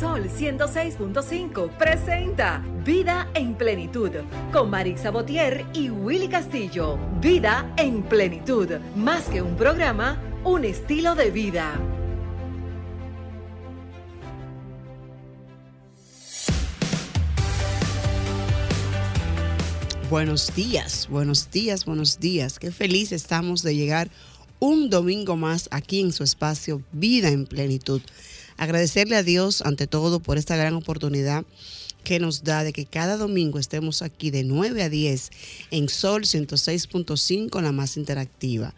Sol 106.5 presenta Vida en Plenitud con Marisa Botier y Willy Castillo. Vida en Plenitud, más que un programa, un estilo de vida. Buenos días, buenos días, buenos días. Qué feliz estamos de llegar un domingo más aquí en su espacio Vida en Plenitud. Agradecerle a Dios ante todo por esta gran oportunidad que nos da de que cada domingo estemos aquí de 9 a 10 en Sol 106.5, la más interactiva.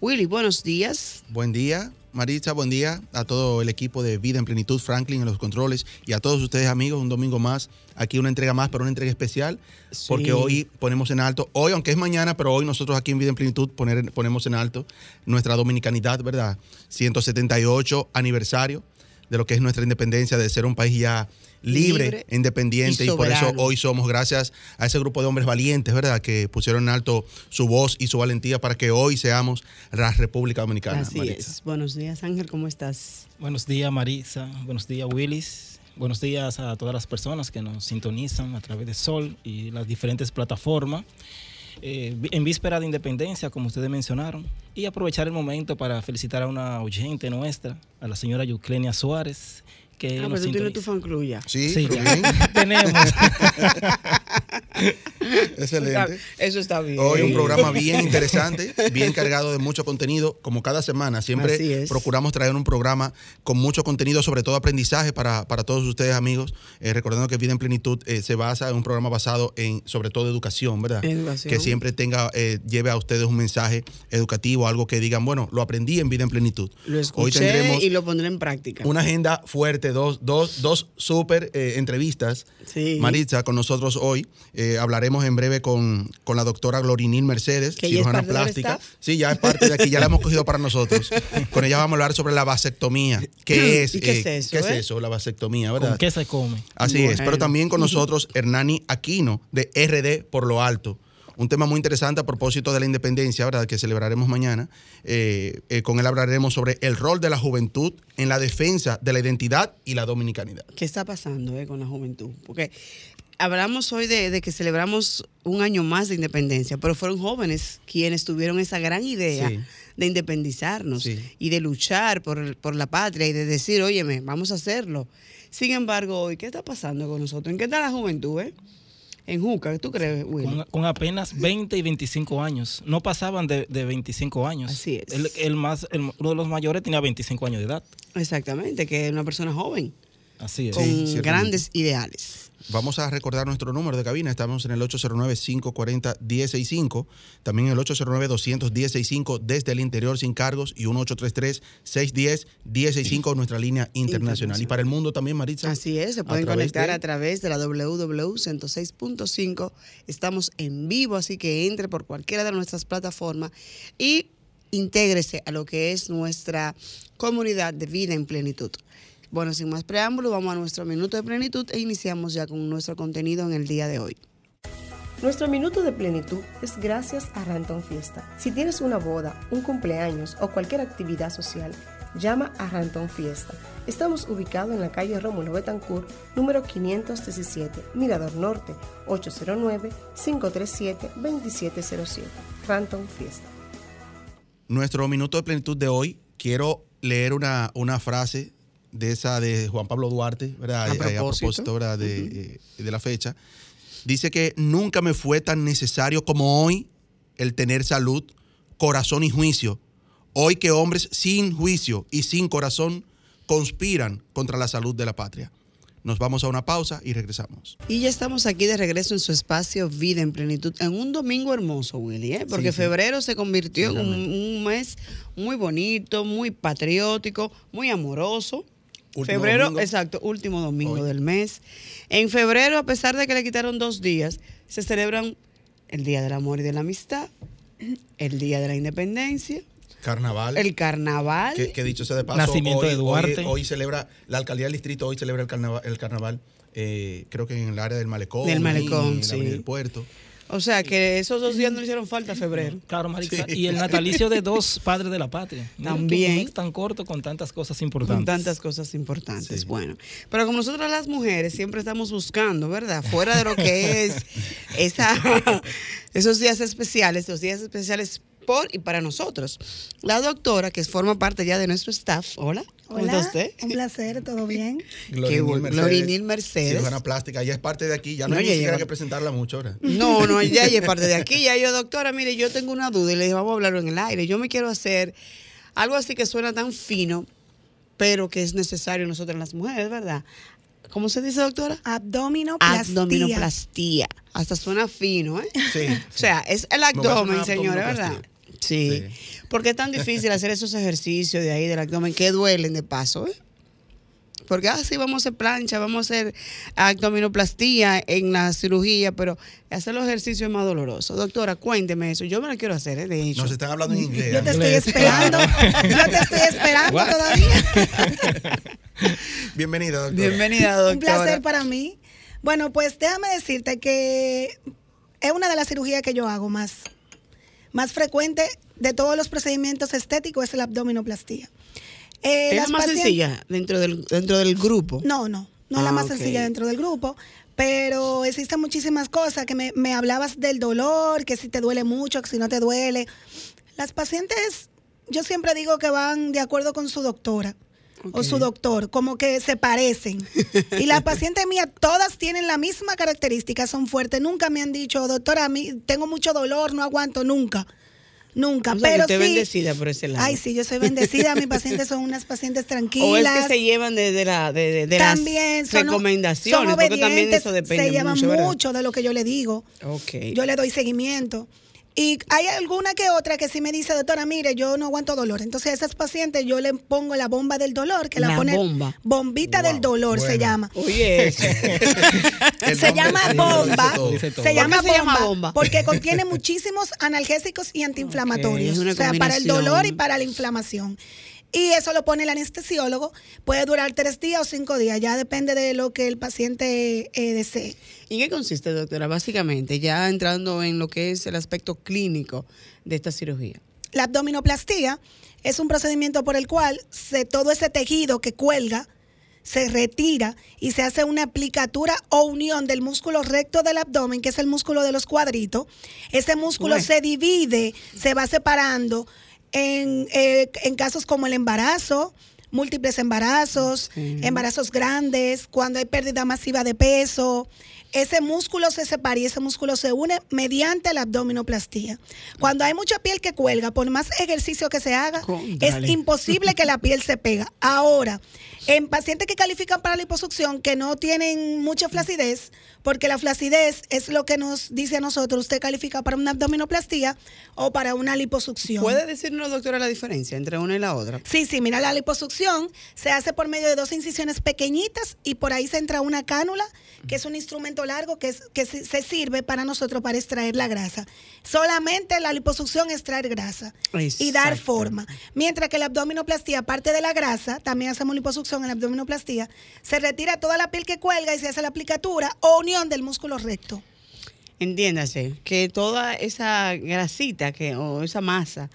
Willy, buenos días. Buen día, Maritza, buen día a todo el equipo de Vida en Plenitud, Franklin en los controles y a todos ustedes amigos, un domingo más, aquí una entrega más, pero una entrega especial, porque hoy ponemos en alto, hoy aunque es mañana, pero hoy nosotros aquí en Vida en Plenitud poner, ponemos en alto nuestra dominicanidad, ¿verdad? 178 aniversario de lo que es nuestra independencia, de ser un país ya libre, independiente, y, por eso hoy somos, gracias a ese grupo de hombres valientes, ¿verdad?, que pusieron en alto su voz y su valentía para que hoy seamos la República Dominicana. Así es. Buenos días, Ángel, ¿cómo estás? Buenos días, Marisa. Buenos días, Willis. Buenos días a todas las personas que nos sintonizan a través de Sol y las diferentes plataformas. Eh, en víspera de independencia, como ustedes mencionaron, y aprovechar el momento para felicitar a una oyente nuestra, a la señora Yuclenia Suárez, que ah, pero tú tienes tu fan club ya. Sí, sí tenemos. Excelente. Eso está bien. Hoy un programa bien interesante, bien cargado de mucho contenido, como cada semana. Siempre procuramos traer un programa con mucho contenido, sobre todo aprendizaje para, todos ustedes, amigos. Eh, recordando que Vida en Plenitud eh, se basa en un programa basado en, sobre todo, educación, ¿verdad? Educación. Que siempre tenga, eh, lleve a ustedes un mensaje educativo, algo que digan, bueno, lo aprendí en Vida en Plenitud. Lo escuché Hoy tendremos y lo pondré en práctica. Una agenda fuerte, dos, dos, dos súper entrevistas. Sí. Maritza, con nosotros hoy. hablaremos en breve con, la doctora Glorinil Mercedes, cirujana plástica. Sí, ya es parte de aquí, ya la hemos cogido para nosotros. Con ella vamos a hablar sobre la vasectomía. ¿Qué es? qué es eh, eso? ¿Qué es eh? eso, la vasectomía, verdad? qué se come? Así es, pero también con nosotros Hernani Aquino, de RD por lo alto un tema muy interesante a propósito de la independencia, ¿verdad? Que celebraremos mañana. Eh, con él hablaremos sobre el rol de la juventud en la defensa de la identidad y la dominicanidad. ¿Qué está pasando con la juventud? Porque hablamos hoy de, que celebramos un año más de independencia, pero fueron jóvenes quienes tuvieron esa gran idea de independizarnos y de luchar por, la patria y de decir, óyeme, vamos a hacerlo. Sin embargo, hoy, ¿qué está pasando con nosotros? ¿En qué está la juventud? Eh? En Juca, ¿tú crees, Will? Con, apenas 20 y 25 años. No pasaban de, 25 años. Así es. El, más, uno de los mayores tenía 25 años de edad. Exactamente, que es una persona joven. Así es. Con grandes ideales. Vamos a recordar nuestro número de cabina. Estamos en el 809-540-165. También el 809-210-65 desde el interior sin cargos y 1833-610-165 nuestra línea internacional. Y para el mundo también, Maritza. Así es, se pueden conectar a través de la WW 106.5. Estamos en vivo, así que entre por cualquiera de nuestras plataformas y intégrese a lo que es nuestra comunidad de vida en plenitud. Bueno, sin más preámbulos, vamos a nuestro minuto de plenitud e iniciamos ya con nuestro contenido en el día de hoy. Nuestro minuto de plenitud es gracias a Ranton Fiesta. Si tienes una boda, un cumpleaños o cualquier actividad social, llama a Ranton Fiesta. Estamos ubicados en la calle Rómulo Betancourt, número 517, Mirador Norte, 809-537-2707. Ranton Fiesta. Nuestro minuto de plenitud de hoy, quiero leer una, una frase de esa de Juan Pablo Duarte, ¿verdad? A eh, propósito, De, de, la fecha. Dice que nunca me fue tan necesario como hoy el tener salud, corazón y juicio. Hoy que hombres sin juicio y sin corazón conspiran contra la salud de la patria. Nos vamos a una pausa y regresamos. Y ya estamos aquí de regreso en su espacio Vida en Plenitud, en un domingo hermoso, Willy, ¿eh? porque febrero se convirtió en un, mes muy bonito, muy patriótico, muy amoroso febrero, exacto, último domingo del mes. En febrero, a pesar de que le quitaron dos días, se celebran el Día del Amor y de la Amistad, el Día de la Independencia. Carnaval. El carnaval. Que, dicho sea de paso, Nacimiento hoy, de Duarte. Hoy, celebra, la alcaldía del distrito hoy celebra el carnaval, el carnaval eh, creo que en el área del malecón. Del malecón, sí. del puerto. O sea, que esos dos días no le hicieron falta a febrero. Claro, Marixa. Y el natalicio de dos padres de la patria. También. tan corto con tantas cosas importantes. Con tantas cosas importantes. Bueno, pero como nosotras las mujeres siempre estamos buscando, ¿verdad? Fuera de lo que es esa, esos días especiales, los días especiales por y para nosotros. La doctora, que forma parte ya de nuestro staff, hola, ¿cómo Hola, está usted? un placer, ¿todo bien? Glorinil Mercedes. Cirujana plástica, ella es parte de aquí, ya no, No, hay ni siquiera que presentarla mucho ahora. No, no, ya ella es parte de aquí. Ya yo, doctora, mire, yo tengo una duda y le dije, vamos a hablarlo en el aire. Yo me quiero hacer algo así que suena tan fino, pero que es necesario nosotros las mujeres, ¿verdad? ¿Cómo se dice, doctora? Abdominoplastía. Abdominoplastía. Hasta suena fino, ¿eh? Sí. O sea, es el abdomen, una señores, ¿verdad? Sí. Sí. ¿Por qué es tan difícil hacer esos ejercicios de ahí del abdomen que duelen de paso, eh? Porque así vamos a hacer plancha, vamos a hacer abdominoplastía en la cirugía, pero hacer los ejercicios es más doloroso. Doctora, cuénteme eso. Yo me lo quiero hacer, ¿eh? de hecho. Nos están hablando en inglés. Yo te estoy esperando. Yo te estoy esperando What? todavía. Bienvenida, doctora. Bienvenida, doctora. Un placer para mí. Bueno, pues déjame decirte que es una de las cirugías que yo hago más, más frecuente de todos los procedimientos estéticos es la abdominoplastía. Eh, ¿Es la más sencilla dentro del, dentro del grupo? No, no, no es la Ah, más sencilla dentro del grupo, pero existen muchísimas cosas que me, me hablabas del dolor, que si te duele mucho, que si no te duele. Las pacientes, yo siempre digo que van de acuerdo con su doctora. O su doctor, como que se parecen. Y las pacientes mías, todas tienen la misma característica, son fuertes. Nunca me han dicho, doctora, a mí tengo mucho dolor, no aguanto nunca. Nunca. O sea, que pero usted sí, bendecida por ese lado. Ay, sí, yo soy bendecida. Mis pacientes son unas pacientes tranquilas. O es que se llevan de, de la, de, de- de también las son, recomendaciones, son porque también eso depende se llevan mucho, de lo que yo le digo. Ok. Yo le doy seguimiento. Y hay alguna que otra que sí me dice, doctora, mire, yo no aguanto dolor. Entonces a esas pacientes yo le pongo la bomba del dolor, que la, La pone bomba. bombita Wow, del dolor se llama. Oye, se llama bomba. Se ¿Por llama bomba, porque contiene muchísimos analgésicos y antiinflamatorios. O sea, para el dolor y para la inflamación. Y eso lo pone el anestesiólogo. Puede durar tres días o cinco días, ya depende de lo que el paciente eh, desee. ¿Y qué consiste, doctora? Básicamente, ya entrando en lo que es el aspecto clínico de esta cirugía. La abdominoplastía es un procedimiento por el cual se, todo ese tejido que cuelga se retira y se hace una aplicatura o unión del músculo recto del abdomen, que es el músculo de los cuadritos. Ese músculo se divide, se va separando en, eh, en casos como el embarazo, múltiples embarazos, embarazos grandes, cuando hay pérdida masiva de peso. Ese músculo se separa y ese músculo se une mediante la abdominoplastía. Cuando hay mucha piel que cuelga, por más ejercicio que se haga, es imposible que la piel se pega. Ahora, en pacientes que califican para liposucción que no tienen mucha flacidez, porque la flacidez es lo que nos dice a nosotros, usted califica para una abdominoplastía o para una liposucción. ¿Puede decirnos, doctora, la diferencia entre una y la otra? Sí, sí, mira, la liposucción se hace por medio de dos incisiones pequeñitas y por ahí se entra una cánula, que es un instrumento largo que, es, que se sirve para nosotros para extraer la grasa. Solamente la liposucción es extraer grasa y dar forma. Mientras que la abdominoplastía, aparte de la grasa, también hacemos liposucción en la abdominoplastía, se retira toda la piel que cuelga y se hace la aplicatura o unión del músculo recto. Entiéndase, que toda esa grasita que, o esa masa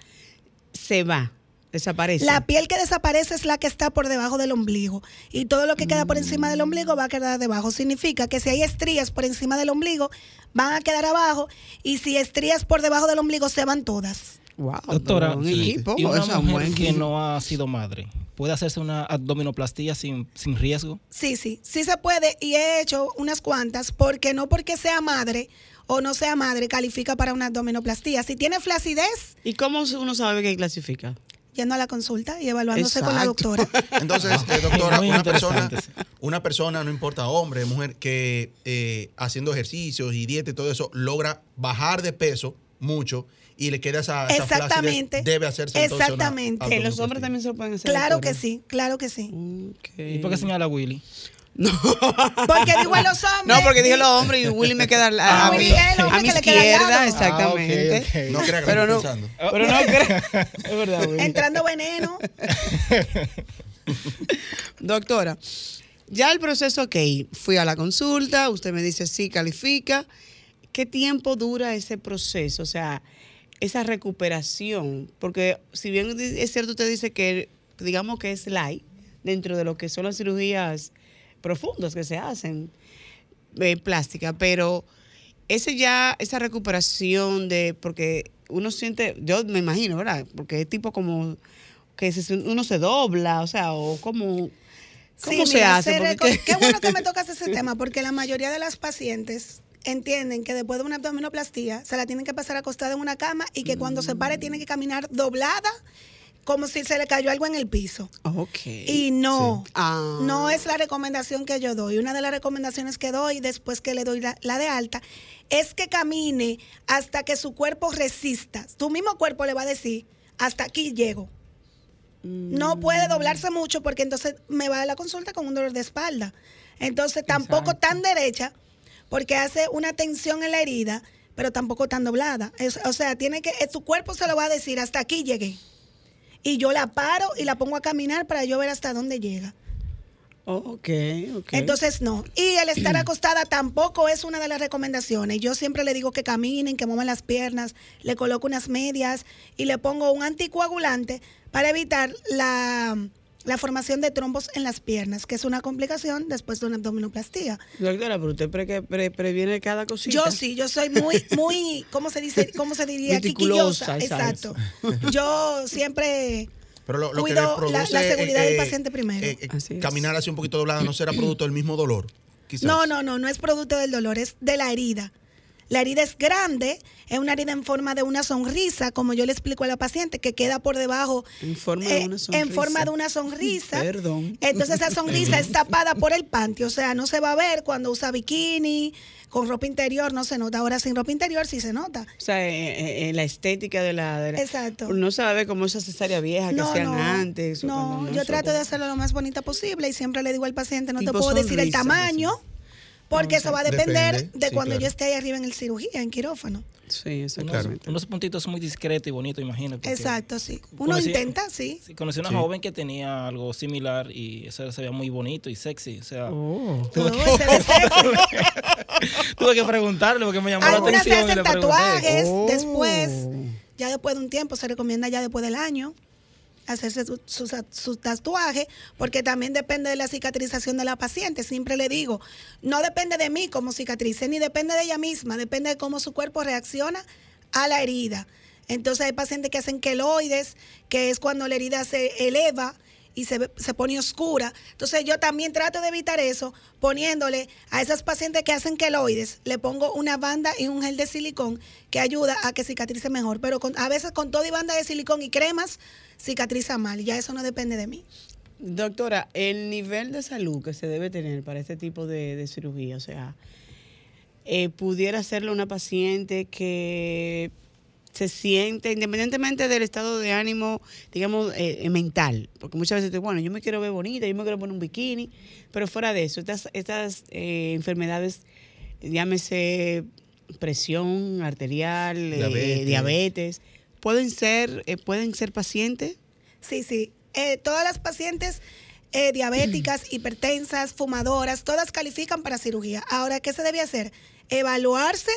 se va, desaparece. La piel que desaparece es la que está por debajo del ombligo. Y todo lo que queda por encima del ombligo va a quedar debajo. Significa que si hay estrías por encima del ombligo, van a quedar abajo. Y si estrías por debajo del ombligo, se van todas. Wow, Doctora, un equipo, y una mujer buen que no ha sido madre, ¿puede hacerse una abdominoplastía sin, sin riesgo? Sí, sí, sí se puede. Y he hecho unas cuantas, porque no porque sea madre o no sea madre califica para una abdominoplastía. Si tiene flacidez, ¿Y cómo uno sabe que clasifica? Yendo a la consulta y evaluándose con la doctora. Entonces, eh, doctora, una persona, una persona, no importa hombre, mujer, que eh, haciendo ejercicios y dieta y todo eso, logra bajar de peso mucho y le queda esa, esa flacidez, Exactamente. debe hacerse una Exactamente. Que los hombres también se lo pueden hacer. claro doctora? que sí, claro que sí. ¿Y por qué señala Willy? Porque digo a los hombres. No, porque dije los hombres y Willy me queda a, Ah, a mi, Willy es el hombre a mi que le queda al izquierda, exactamente. Ah, ok, ok. No crea que Pero lo no, pensando. pero no creo. Es verdad, Willy. Entrando veneno. Doctora, ya el proceso, ok, fui a la consulta, usted me dice sí, califica. ¿qué tiempo dura ese proceso? O sea, esa recuperación, porque si bien es cierto, usted dice que, digamos que es light dentro de lo que son las cirugías profundas que se hacen eh, plástica, pero ese ya, esa recuperación de, porque uno siente, yo me imagino, ¿verdad? Porque es tipo como que uno se dobla, o sea, o como... ¿Cómo se hace? Qué bueno que me tocas ese tema, porque la mayoría de las pacientes entienden que después de una abdominoplastía se la tienen que pasar acostada en una cama y que cuando se pare tiene que caminar doblada como si se le cayó algo en el piso. Y no, ah. no es la recomendación que yo doy. Una de las recomendaciones que doy después que le doy la, de alta es que camine hasta que su cuerpo resista. Tu mismo cuerpo le va a decir, hasta aquí llego. No puede mm. doblarse mucho porque entonces me va a la consulta con un dolor de espalda. Entonces tampoco tan derecha porque hace una tensión en la herida, pero tampoco tan doblada. o sea, tiene que, su cuerpo se lo va a decir, hasta aquí llegué. Y yo la paro y la pongo a caminar para yo ver hasta dónde llega. ok, ok. Entonces, no. Y el estar acostada tampoco es una de las recomendaciones. Yo siempre le digo que caminen, que muevan las piernas, le coloco unas medias y le pongo un anticoagulante para evitar la la formación de trombos en las piernas, que es una complicación después de una abdominoplastía. Doctora, pero usted previene cada cosita. Yo sí, yo soy muy, muy, ¿cómo se dice? ¿Cómo se diría? Quiquillosa. Exacto. Yo siempre pero lo, cuido la, seguridad del eh, paciente primero. Eh, eh, caminar así un poquito doblada no será producto del mismo dolor. No, no, no, no es producto del dolor, es de la herida. La herida es grande, es una herida en forma de una sonrisa, como yo le explico a la paciente, que queda por debajo. En forma de una sonrisa. En forma de una sonrisa. Perdón. Entonces esa sonrisa es tapada por el panty, o sea, no se va a ver cuando usa bikini, con ropa interior no se nota. Ahora sin ropa interior sí se nota. O sea, en, la estética de la, Exacto. No se va a ver como esa cesárea vieja que hacían antes. No, yo trato de hacerlo lo más bonita posible y siempre le digo al paciente, no te puedo decir el tamaño. Porque eso va a depender de cuando yo esté ahí arriba en el cirugía, en quirófano. Sí, eso Unos, unos puntitos muy discretos y bonitos, imagino. Exacto, sí. Uno intenta, sí. sí. Conocí una joven que tenía algo similar y eso se veía muy bonito y sexy. O sea, oh. tuve, que, tuve, que, preguntarle porque me llamó la atención. Algunas se hacen tatuajes oh. después. Ya después de un tiempo, se recomienda ya después del año hacerse su, tatuaje, porque también depende de la cicatrización de la paciente. Siempre le digo, no depende de mí como cicatrice, ni depende de ella misma, depende de cómo su cuerpo reacciona a la herida. Entonces hay pacientes que hacen queloides, que es cuando la herida se eleva y se, se, pone oscura. Entonces yo también trato de evitar eso poniéndole a esas pacientes que hacen queloides, le pongo una banda y un gel de silicón que ayuda a que cicatrice mejor. Pero a veces con todo y banda de silicón y cremas cicatriza mal. Ya eso no depende de mí. Doctora, el nivel de salud que se debe tener para este tipo de, cirugía, o sea, eh, pudiera hacerlo una paciente que se siente, independientemente del estado de ánimo, digamos, eh, eh, mental, porque muchas veces, bueno, yo me quiero ver bonita, yo me quiero poner un bikini, pero fuera de eso, estas, estas eh, enfermedades, llámese presión arterial, diabetes. ¿pueden ser, pueden ser pacientes? Sí, sí. todas las pacientes diabéticas, hipertensas, fumadoras, todas califican para cirugía. Ahora, ¿qué se debe hacer? Evaluarse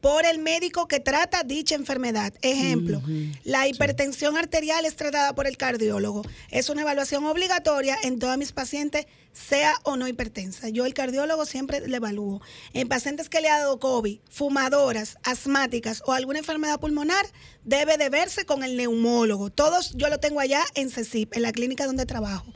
por el médico que trata dicha enfermedad. Ejemplo, la hipertensión arterial es tratada por el cardiólogo. Es una evaluación obligatoria en todas mis pacientes, sea o no hipertensa. Yo el cardiólogo siempre le evalúo. En pacientes que le ha dado COVID, fumadoras, asmáticas o alguna enfermedad pulmonar, debe de verse con el neumólogo. Todos yo lo tengo allá en CECIP, en la clínica donde trabajo.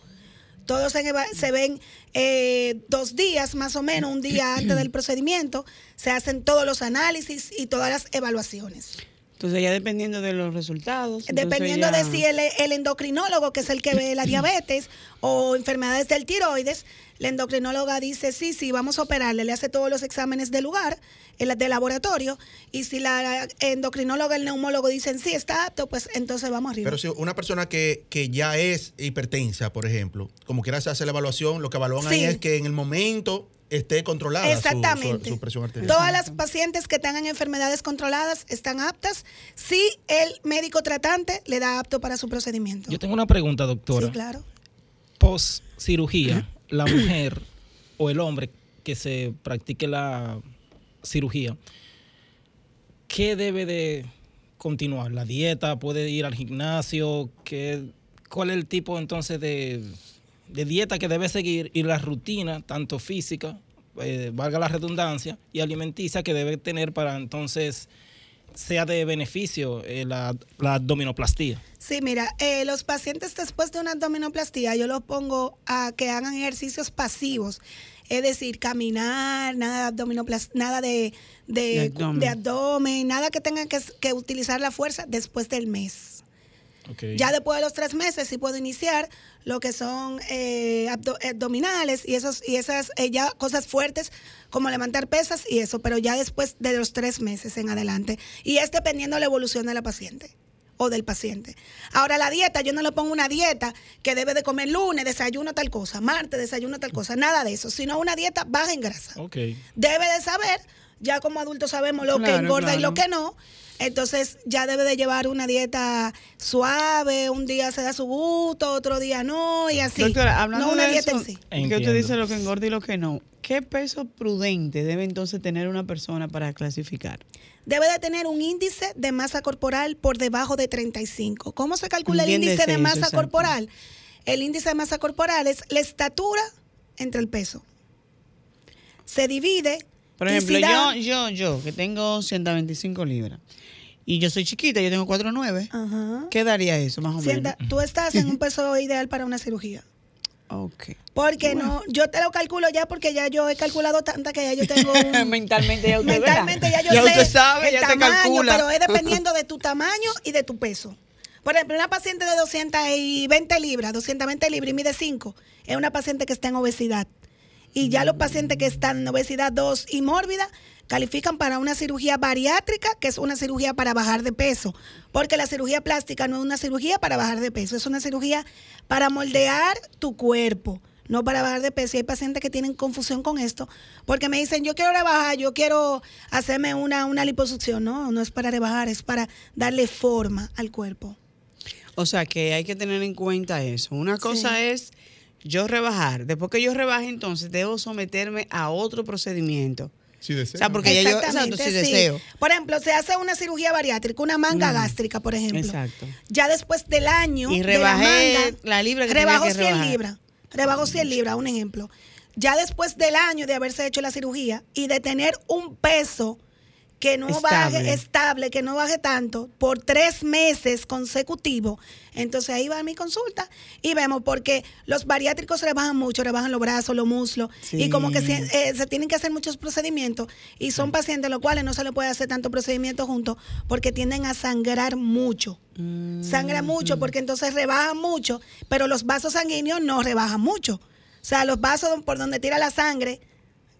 Todos se, ven eh, dos días más o menos, un día antes del procedimiento, se hacen todos los análisis y todas las evaluaciones. Entonces ya dependiendo de los resultados. Dependiendo de si el, el, endocrinólogo, que es el que ve la diabetes o enfermedades del tiroides, la endocrinóloga dice, sí, sí, vamos a operarle, le hace todos los exámenes de lugar, de laboratorio, y si la endocrinóloga, el neumólogo dicen, sí, está apto, pues entonces vamos arriba. Pero si una persona que, que ya es hipertensa, por ejemplo, como quiera se hace la evaluación, lo que evalúan ahí es que en el momento esté controlada Exactamente. Su, presión arterial. Todas las pacientes que tengan enfermedades controladas están aptas si el médico tratante le da apto para su procedimiento. Yo tengo una pregunta, doctora. Sí, claro. Post cirugía, la mujer o el hombre que se practique la cirugía, ¿qué debe de continuar? ¿La dieta? ¿Puede ir al gimnasio? ¿Qué, ¿Cuál es el tipo entonces de, de dieta que debe seguir y la rutina, tanto física, eh, valga la redundancia, y alimenticia que debe tener para entonces sea de beneficio eh, la, la abdominoplastía? Sí, mira, eh, los pacientes después de una abdominoplastía yo los pongo a que hagan ejercicios pasivos, es decir, caminar, nada de nada de, de, De abdomen. de abdomen, nada que tengan que, que utilizar la fuerza después del mes. Ya después de los tres meses sí puedo iniciar lo que son eh, abdo- abdominales y esos y esas eh, ya cosas fuertes como levantar pesas y eso, pero ya después de los tres meses en adelante. Y es dependiendo de la evolución de la paciente o del paciente. Ahora la dieta, yo no le pongo una dieta que debe de comer lunes, desayuno tal cosa, martes, desayuno tal cosa, nada de eso, sino una dieta baja en grasa debe de saber, ya como adultos sabemos lo que Claro, engorda y lo que no. Entonces ya debe de llevar una dieta suave, un día se da su gusto, otro día no, y así. Doctora, hablando no una de dieta eso, en sí. que usted Entiendo. dice lo que engorda y lo que no. ¿Qué peso prudente debe entonces tener una persona para clasificar? Debe de tener un índice de masa corporal por debajo de 35. ¿Cómo se calcula el Entiéndese índice de masa exacto. corporal? El índice de masa corporal es la estatura entre el peso. Se divide. Por ejemplo, yo, yo, yo, que tengo 125 libras y yo soy chiquita, yo tengo 4'9", Ajá. ¿qué daría eso más o menos? tú estás en un peso ideal para una cirugía. Ok. Porque no, yo te lo calculo ya porque ya yo he calculado tanta que ya yo tengo un- mentalmente ya usted mentalmente ya yo ya sé usted sabe, el ya te tamaño, calcula. pero es dependiendo de tu tamaño y de tu peso. Por ejemplo, una paciente de 220 libras, 220 libras y mide 5, es una paciente que está en obesidad. Y ya los pacientes que están en obesidad 2 y mórbida califican para una cirugía bariátrica, que es una cirugía para bajar de peso. Porque la cirugía plástica no es una cirugía para bajar de peso, es una cirugía para moldear tu cuerpo, no para bajar de peso. Y hay pacientes que tienen confusión con esto, porque me dicen, yo quiero rebajar, yo quiero hacerme una, una liposucción. No, no es para rebajar, es para darle forma al cuerpo. O sea que hay que tener en cuenta eso. Una cosa Sí. es yo rebajar. Después que yo rebaje, entonces debo someterme a otro procedimiento. Sí, desea. O sea, porque ya yo, exacto, sí. deseo. Por ejemplo, se hace una cirugía bariátrica, una manga gástrica, por ejemplo. Exacto. Ya después del año Y de rebajé la manga, la libra que tenía rebajó que 100 rebajar. libras. Rebajó 100 libras, un ejemplo. Ya después del año de haberse hecho la cirugía y de tener un peso que no Estable. baje estable, que no baje tanto, por tres meses consecutivos, entonces ahí va mi consulta y vemos porque los bariátricos rebajan mucho, rebajan los brazos, los muslos, Sí. y como que se, eh, se tienen que hacer muchos procedimientos y son pacientes los cuales no se le puede hacer tanto procedimiento juntos porque tienden a sangrar mucho. Sangra mucho porque entonces rebajan mucho, pero los vasos sanguíneos no rebajan mucho. O sea, los vasos por donde tira la sangre,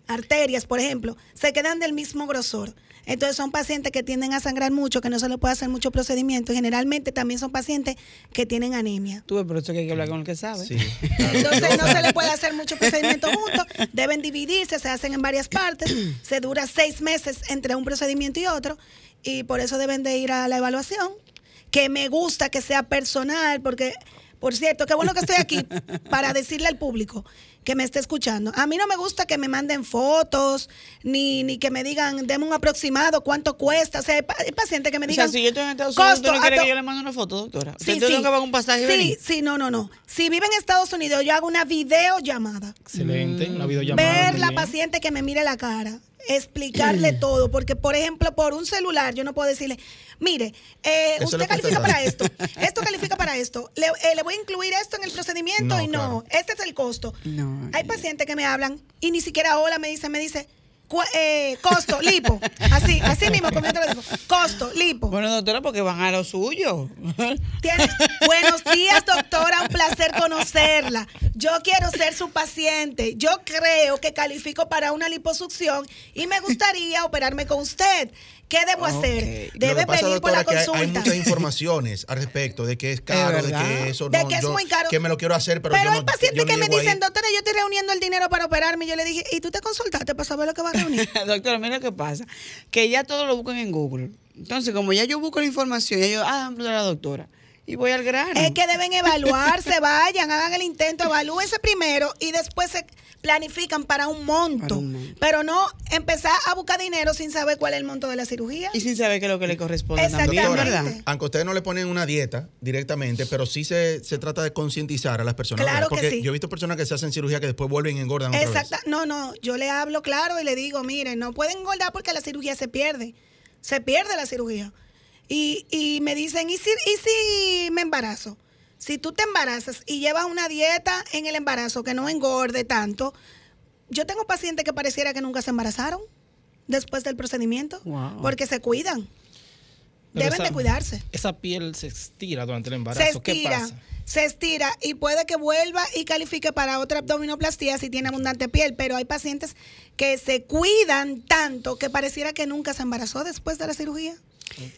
arterias, por ejemplo, se quedan del mismo grosor. Entonces son pacientes que tienden a sangrar mucho, que no se le puede hacer mucho procedimiento. Y generalmente también son pacientes que tienen anemia. Tú por eso que hay que hablar con el que sabe. Sí. Entonces no se le puede hacer mucho procedimiento juntos, deben dividirse, se hacen en varias partes, se dura seis meses entre un procedimiento y otro y por eso deben de ir a la evaluación, que me gusta que sea personal, porque, por cierto, qué bueno que estoy aquí para decirle al público que me esté escuchando. A mí no me gusta que me manden fotos, ni, ni que me digan, deme un aproximado, cuánto cuesta. O sea, hay, pa- hay pacientes que me O digan... sea, si yo estoy en Estados Unidos, ¿tú costo, no quieres que yo le mande una foto, doctora? Sí, ¿Usted tengo sí. que pagar un pasaje Sí, sí, no, no, no. Si vive en Estados Unidos, yo hago una videollamada. Excelente, una videollamada. Ver la paciente que me mire la cara, explicarle todo, porque por ejemplo, por un celular yo no puedo decirle, mire, eh, usted califica para esto, esto califica para esto, le, eh, le voy a incluir esto en el procedimiento No, y no, claro. este es el costo. No, Hay pacientes que me hablan y ni siquiera hola me dice, me dice, eh, costo, lipo, así, así mismo, te lo digo, costo, lipo. Bueno, doctora, porque van a lo suyo. Tiene- Buenos días, doctora. Un placer conocerla. Yo quiero ser su paciente. Yo creo que califico para una liposucción y me gustaría operarme con usted. ¿Qué debo hacer? Debe pedir por la que hay, hay consulta. muchas informaciones al respecto de que es caro, de que eso De no, que es yo- muy caro. que me lo quiero hacer, pero, Pero yo hay no, pacientes yo no que me ahí. dicen, doctora, yo estoy reuniendo el dinero para operarme. Yo le dije, ¿y tú te consultaste para saber lo que vas a reunir? Doctora, mira lo que pasa. Que ya todo lo buscan en Google. Entonces, como ya yo busco la información, ya yo, ah, de la doctora. Y voy al grano. Es que deben evaluarse, vayan, hagan el intento, evalúense primero y después se planifican para un monto. Para un monto. Pero no empezar a buscar dinero sin saber cuál es el monto de la cirugía. Y sin saber qué es lo que le corresponde Exactamente. ¿verdad? Aunque ustedes no le ponen una dieta directamente, pero sí se, se trata de concientizar a las personas. Claro ¿verdad? que Porque sí. yo he visto personas que se hacen cirugía que después vuelven y engordan. Exacta, no, no, yo le hablo claro y le digo, miren, no pueden engordar porque la cirugía se pierde, se pierde la cirugía. Y, y me dicen, ¿y si, ¿y si me embarazo? Si tú te embarazas y llevas una dieta en el embarazo que no engorde tanto, yo tengo pacientes que pareciera que nunca se embarazaron después del procedimiento, Wow. porque se cuidan. Pero Deben esa- de cuidarse. Esa piel se estira durante el embarazo. Se ¿Qué estira, pasa? se estira y puede que vuelva y califique para otra abdominoplastía si tiene abundante piel, pero hay pacientes que se cuidan tanto que pareciera que nunca se embarazó después de la cirugía.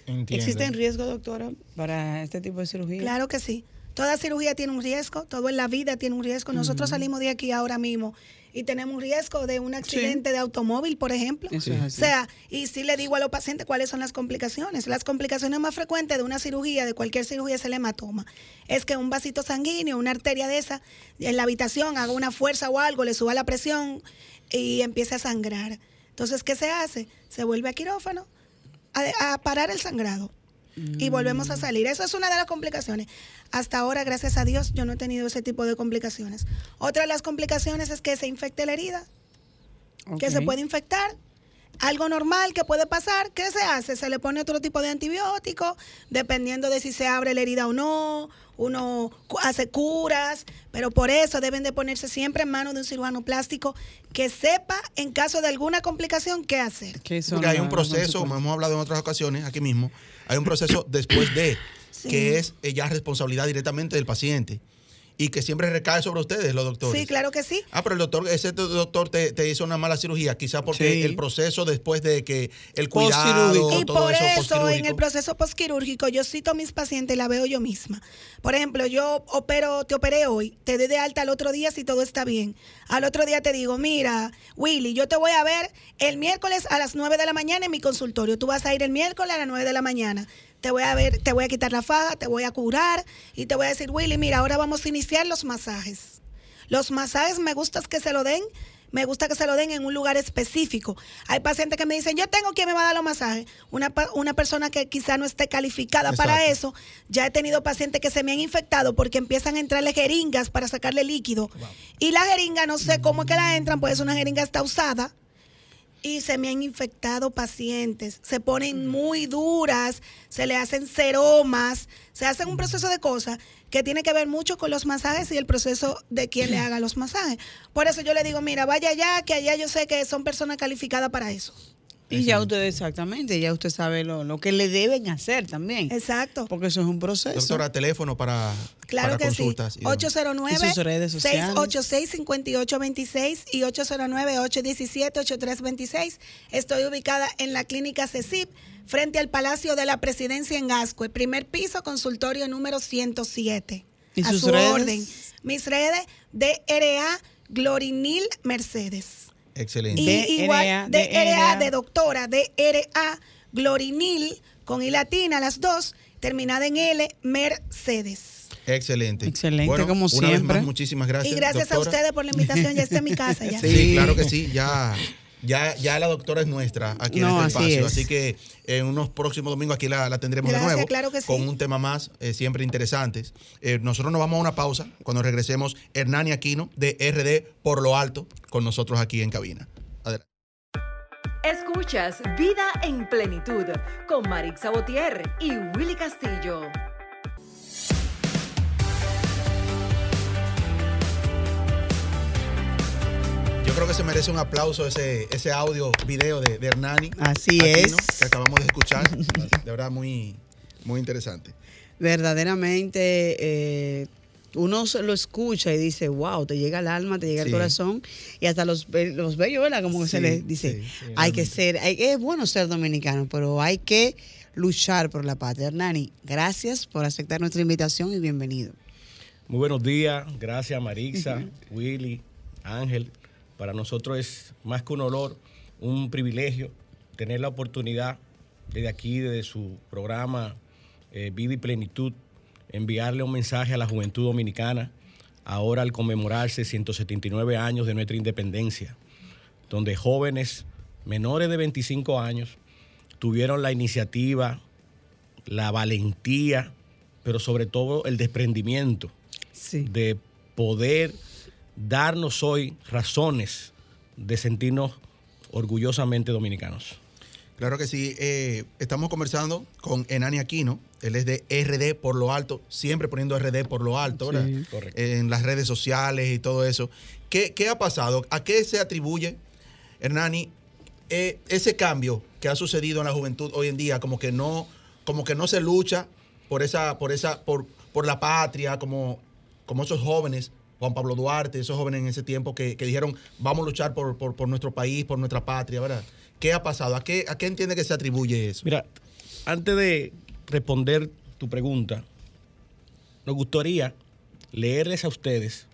Entiendo. ¿Existen riesgos, doctora, para este tipo de cirugía? Claro que sí. Toda cirugía tiene un riesgo, todo en la vida tiene un riesgo. Nosotros salimos de aquí ahora mismo y tenemos un riesgo de un accidente de automóvil, por ejemplo. Eso es O sea, y sí le digo a los pacientes cuáles son las complicaciones. Las complicaciones más frecuentes de una cirugía, de cualquier cirugía, es el hematoma. Es que un vasito sanguíneo, una arteria de esa, en la habitación haga una fuerza o algo, le suba la presión y empiece a sangrar. Entonces, ¿qué se hace? Se vuelve a quirófano a, a parar el sangrado y volvemos a salir. Esa es una de las complicaciones. Hasta ahora, gracias a Dios, yo no he tenido ese tipo de complicaciones. Otra de las complicaciones es que se infecte la herida que se puede infectar. Algo normal que puede pasar, ¿qué se hace? Se le pone otro tipo de antibiótico, dependiendo de si se abre la herida o no. Uno hace curas, pero por eso deben de ponerse siempre en manos de un cirujano plástico que sepa, en caso de alguna complicación, qué hacer. ¿Qué Porque hay un proceso, como hemos hablado en otras ocasiones, aquí mismo, hay un proceso después de, Sí. que es eh, ya responsabilidad directamente del paciente y que siempre recae sobre ustedes, los doctores. Sí, claro que sí. Ah, pero el doctor, ese do- doctor te, te hizo una mala cirugía, quizá porque Sí. el proceso después de que el cuidado. Y todo por eso, eso, en el proceso postquirúrgico, yo cito a mis pacientes y la veo yo misma. Por ejemplo, yo opero, te operé hoy, te doy de alta al otro día si todo está bien. Al otro día te digo, mira, Willy, yo te voy a ver el miércoles a las 9 de la mañana en mi consultorio. Tú vas a ir el miércoles a las 9 de la mañana. Te voy a ver, te voy a quitar la faja, te voy a curar y te voy a decir, Willy, mira, ahora vamos a iniciar los masajes. Los masajes me gusta que se lo den, me gusta que se lo den en un lugar específico. Hay pacientes que me dicen, yo tengo quien me va a dar los masajes. Una, una persona que quizá no esté calificada para eso. Ya he tenido pacientes que se me han infectado porque empiezan a entrarle jeringas para sacarle líquido. Y la jeringa, no sé cómo es que la entran, pues una jeringa está usada. Y se me han infectado pacientes, se ponen muy duras, se le hacen seromas, se hacen un proceso de cosas que tiene que ver mucho con los masajes y el proceso de quien le haga los masajes. Por eso yo le digo, mira, vaya allá, que allá yo sé que son personas calificadas para eso. Y ya usted, exactamente, ya usted sabe lo, lo que le deben hacer también. Exacto. Porque eso es un proceso. Doctora, teléfono para, Claro para que sí. consultas. y demás. 809 Y sus redes sociales. 686-5826 y 809-817-8326. Estoy ubicada en la clínica CECIP, frente al Palacio de la Presidencia en Gasco, el primer piso, consultorio número 107. ¿Y A sus su redes? orden. Mis redes, DRA Glorinil Mercedes. Excelente. Y DRA, igual, DRA de doctora, DRA Glorinil, con I latina, las dos, terminada en L, Mercedes. Excelente. Excelente, como Una vez siempre. más, muchísimas gracias. Y gracias doctora. a ustedes por la invitación, ya está en mi casa ya. Sí, Sí. claro que sí, ya, ya, ya la doctora es nuestra aquí No, en este así espacio. es. Así que en unos próximos domingos aquí la, la tendremos Gracias, de nuevo. claro que sí. Con un tema más, eh, siempre interesantes. Eh, nosotros nos vamos a una pausa. Cuando regresemos, Hernani Aquino de RD por lo alto con nosotros aquí en cabina. Adelante. Escuchas Vida en Plenitud con Marix Sabotier y Willy Castillo. Yo creo que se merece un aplauso ese, ese audio, video de, de Hernani. Así Aquino, es. Que acabamos de escuchar. De verdad, muy, muy interesante. Verdaderamente, eh, uno se lo escucha y dice, wow, te llega al alma, te llega Sí. corazón y hasta los, los bellos, ¿verdad? Como que se les dice, sí, sí, hay que ser, hay, es bueno ser dominicano, pero hay que luchar por la patria. Hernani, gracias por aceptar nuestra invitación y bienvenido. Muy buenos días, gracias Marixa, Willy, Ángel. Para nosotros es más que un honor, un privilegio tener la oportunidad desde aquí, desde su programa eh, Vida y Plenitud, enviarle un mensaje a la juventud dominicana, ahora al conmemorarse 179 años de nuestra independencia, donde jóvenes menores de 25 años tuvieron la iniciativa, la valentía, pero sobre todo el desprendimiento de poder darnos hoy razones de sentirnos orgullosamente dominicanos. Claro que sí. Eh, estamos conversando con Enani Aquino. Él es de RD por lo alto, siempre poniendo RD por lo alto, ¿verdad? En las redes sociales y todo eso. ¿Qué, ha pasado? ¿A qué se atribuye, Hernani, eh, ese cambio que ha sucedido en la juventud hoy en día? Como que no, como que no se lucha por esa, por esa, por, por la patria, como, como esos jóvenes Juan Pablo Duarte, esos jóvenes en ese tiempo que, dijeron, vamos a luchar por, por, nuestro país, por nuestra patria, ¿verdad? ¿Qué ha pasado? ¿A qué, ¿A qué entiende que se atribuye eso? Mira, antes de responder tu pregunta, nos gustaría leerles a ustedes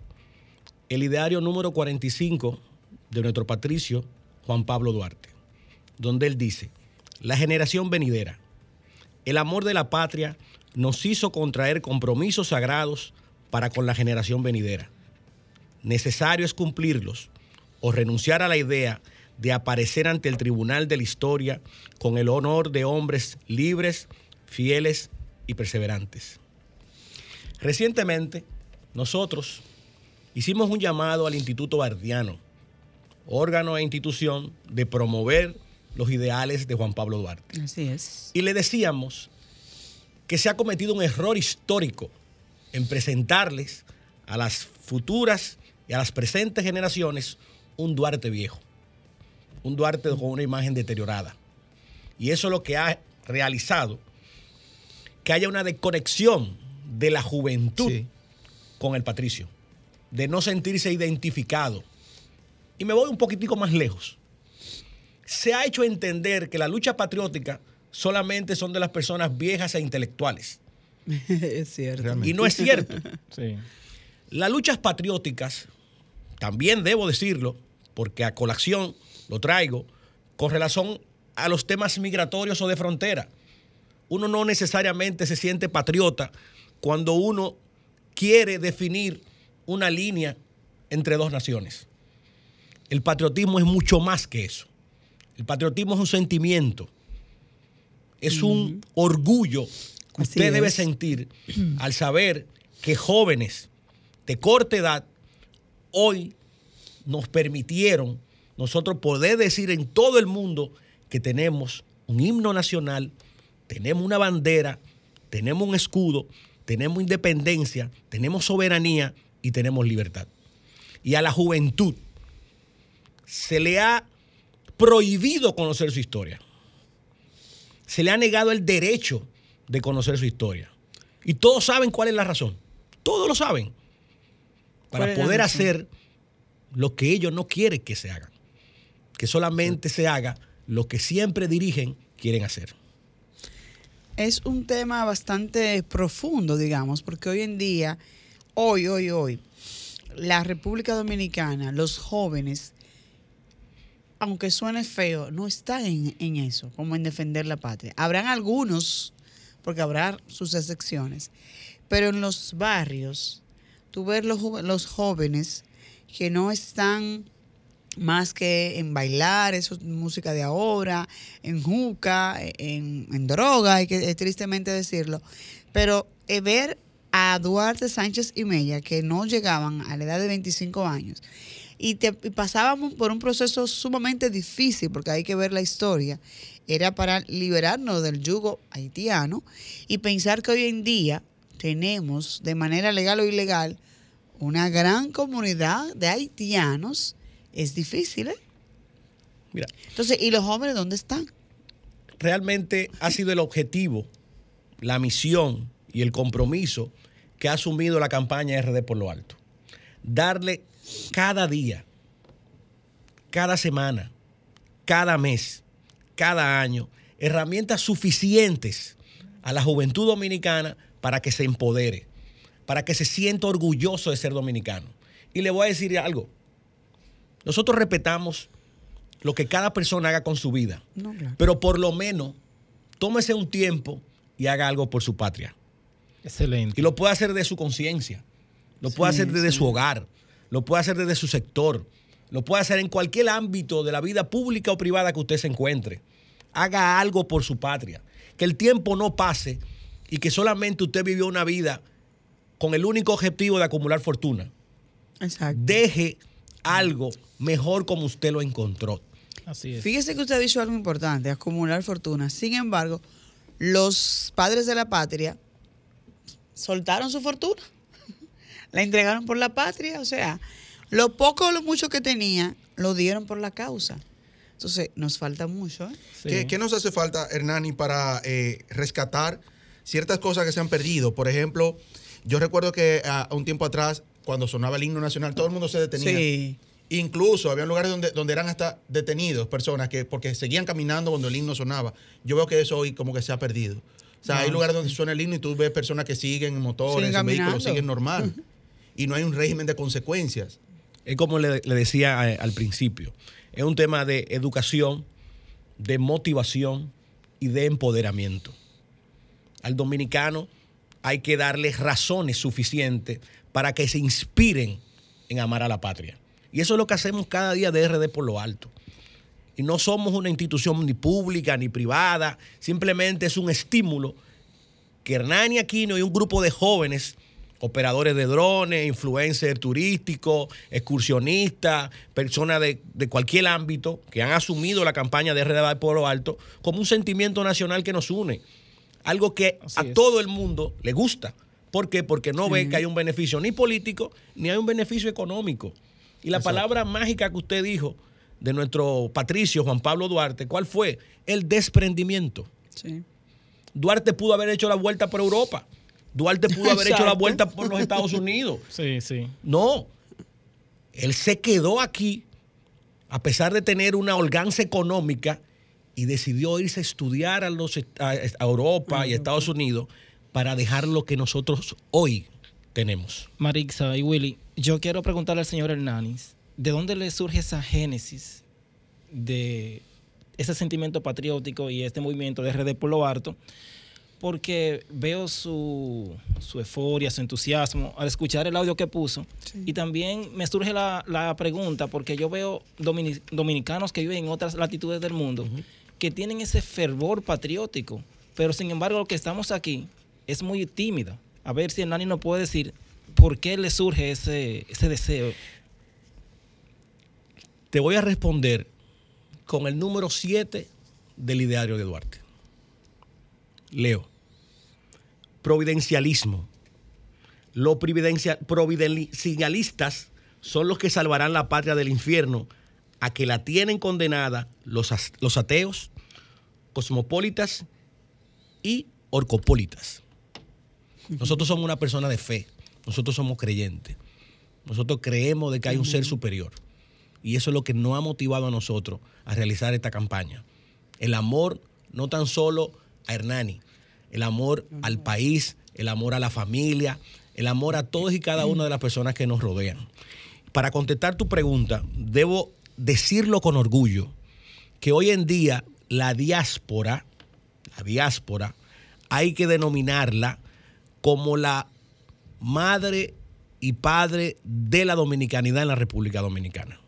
el ideario número 45 de nuestro patricio Juan Pablo Duarte, donde él dice, la generación venidera, el amor de la patria nos hizo contraer compromisos sagrados para con la generación venidera. Necesario es cumplirlos o renunciar a la idea de aparecer ante el tribunal de la historia con el honor de hombres libres, fieles y perseverantes. Recientemente, nosotros hicimos un llamado al Instituto Bardiano, órgano e institución de promover los ideales de Juan Pablo Duarte. Así es. Y le decíamos que se ha cometido un error histórico en presentarles a las futuras y a las presentes generaciones un Duarte viejo, un Duarte con una imagen deteriorada. Y eso es lo que ha realizado que haya una desconexión de la juventud con el patricio, de no sentirse identificado. Y me voy un poquitico más lejos. Se ha hecho entender que la lucha patriótica solamente son de las personas viejas e intelectuales. es cierto. Y no es cierto. Las luchas patrióticas, también debo decirlo, porque a colación lo traigo, con relación a los temas migratorios o de frontera. Uno no necesariamente se siente patriota cuando uno quiere definir una línea entre dos naciones. El patriotismo es mucho más que eso. El patriotismo es un sentimiento, es un orgullo usted debe sentir al saber que jóvenes de corta edad hoy nos permitieron nosotros poder decir en todo el mundo que tenemos un himno nacional, tenemos una bandera, tenemos un escudo, tenemos independencia, tenemos soberanía y tenemos libertad. Y a la juventud se le ha prohibido conocer su historia. Se le ha negado el derecho de conocer su historia. Y todos saben cuál es la razón. Todos lo saben. Para poder hacer lo que ellos no quieren que se haga. Que solamente se haga lo que siempre dirigen quieren hacer. Es un tema bastante profundo, digamos, porque hoy en día, hoy, hoy, hoy, la República Dominicana, los jóvenes, aunque suene feo, no están en, en eso, como en defender la patria. Habrán algunos porque habrá sus excepciones. Pero en los barrios, tú ves los, los jóvenes que no están más que en bailar, eso es música de ahora, en juca, en, droga, hay que tristemente decirlo. Pero eh, ver a Duarte Sánchez y Mella, que no llegaban a la edad de 25 años, y, te, y pasábamos por un proceso sumamente difícil, porque hay que ver la historia, era para liberarnos del yugo haitiano y pensar que hoy en día tenemos de manera legal o ilegal una gran comunidad de haitianos, es difícil, ¿eh? Mira. Entonces, ¿y los hombres dónde están? Realmente ha sido el objetivo, la misión y el compromiso que ha asumido la campaña RD por lo alto. Darle cada día, cada semana, cada mes, cada año herramientas suficientes a la juventud dominicana para que se empodere, para que se sienta orgulloso de ser dominicano. Y le voy a decir algo. Nosotros respetamos lo que cada persona haga con su vida, pero por lo menos tómese un tiempo y haga algo por su patria. Excelente. Y lo puede hacer de su conciencia, lo puede hacer desde su hogar, lo puede hacer desde su sector, lo puede hacer en cualquier ámbito de la vida pública o privada que usted se encuentre. Haga algo por su patria. Que el tiempo no pase y que solamente usted vivió una vida con el único objetivo de acumular fortuna. Exacto. Deje algo mejor como usted lo encontró. Así es. Fíjese que usted ha dicho algo importante, acumular fortuna. Sin embargo, los padres de la patria soltaron su fortuna. La entregaron por la patria. O sea, lo poco o lo mucho que tenían, lo dieron por la causa. Entonces, nos falta mucho. ¿eh? Sí. ¿Qué, qué nos hace falta, Hernani, para eh, rescatar ciertas cosas que se han perdido? Por ejemplo, yo recuerdo que a, a un tiempo atrás, cuando sonaba el himno nacional, todo el mundo se detenía. Sí. Incluso había lugares donde, donde eran hasta detenidos personas que porque seguían caminando cuando el himno sonaba. Yo veo que eso hoy como que se ha perdido. O sea, hay lugares donde suena el himno y tú ves personas que siguen en motores, Siguen en vehículos, siguen normal. y no hay un régimen de consecuencias. Es como le, decía eh, al principio, es un tema de educación, de motivación y de empoderamiento. Al dominicano hay que darle razones suficientes para que se inspiren en amar a la patria. Y eso es lo que hacemos cada día de RD por lo alto. Y no somos una institución ni pública ni privada, simplemente es un estímulo que Hernani Aquino y un grupo de jóvenes, operadores de drones, influencers turísticos, excursionistas, personas de, de cualquier ámbito que han asumido la campaña de RD por lo alto como un sentimiento nacional que nos une. Algo que Así a es. todo el mundo le gusta. ¿Por qué? Porque no ve que hay un beneficio ni político ni hay un beneficio económico. Y la palabra mágica que usted dijo de nuestro patricio Juan Pablo Duarte, ¿cuál fue? El desprendimiento. Sí. Duarte pudo haber hecho la vuelta por Europa. Duarte pudo haber hecho la vuelta por los Estados Unidos. Sí, sí. No. Él se quedó aquí a pesar de tener una holganza económica y decidió irse a estudiar los, a Europa y a Estados Unidos para dejar lo que nosotros hoy tenemos. Marixa y Willy, yo quiero preguntarle al señor Hernández, ¿de dónde le surge esa génesis de ese sentimiento patriótico y este movimiento de RD por lo harto? Porque veo su, su euforia, su entusiasmo al escuchar el audio que puso. Y también me surge la, la pregunta, porque yo veo domini- dominicanos que viven en otras latitudes del mundo que tienen ese fervor patriótico, pero sin embargo lo que estamos aquí es muy tímida. A ver si Hernani nos puede decir por qué le surge ese, ese deseo. Te voy a responder con el número 7 del ideario de Duarte. Leo. Providencialismo. Los providencia- providencialistas son los que salvarán la patria del infierno a que la tienen condenada los, los ateos, cosmopolitas y orcopólitas. Nosotros somos una persona de fe, nosotros somos creyentes, nosotros creemos de que hay un ser superior. Y eso es lo que nos ha motivado a nosotros a realizar esta campaña. El amor no tan solo a Hernani, el amor al país, el amor a la familia, el amor a todos y cada una de las personas que nos rodean. Para contestar tu pregunta, debo decirlo con orgullo que hoy en día la diáspora, la diáspora, hay que denominarla como la madre y padre de la dominicanidad en la República Dominicana.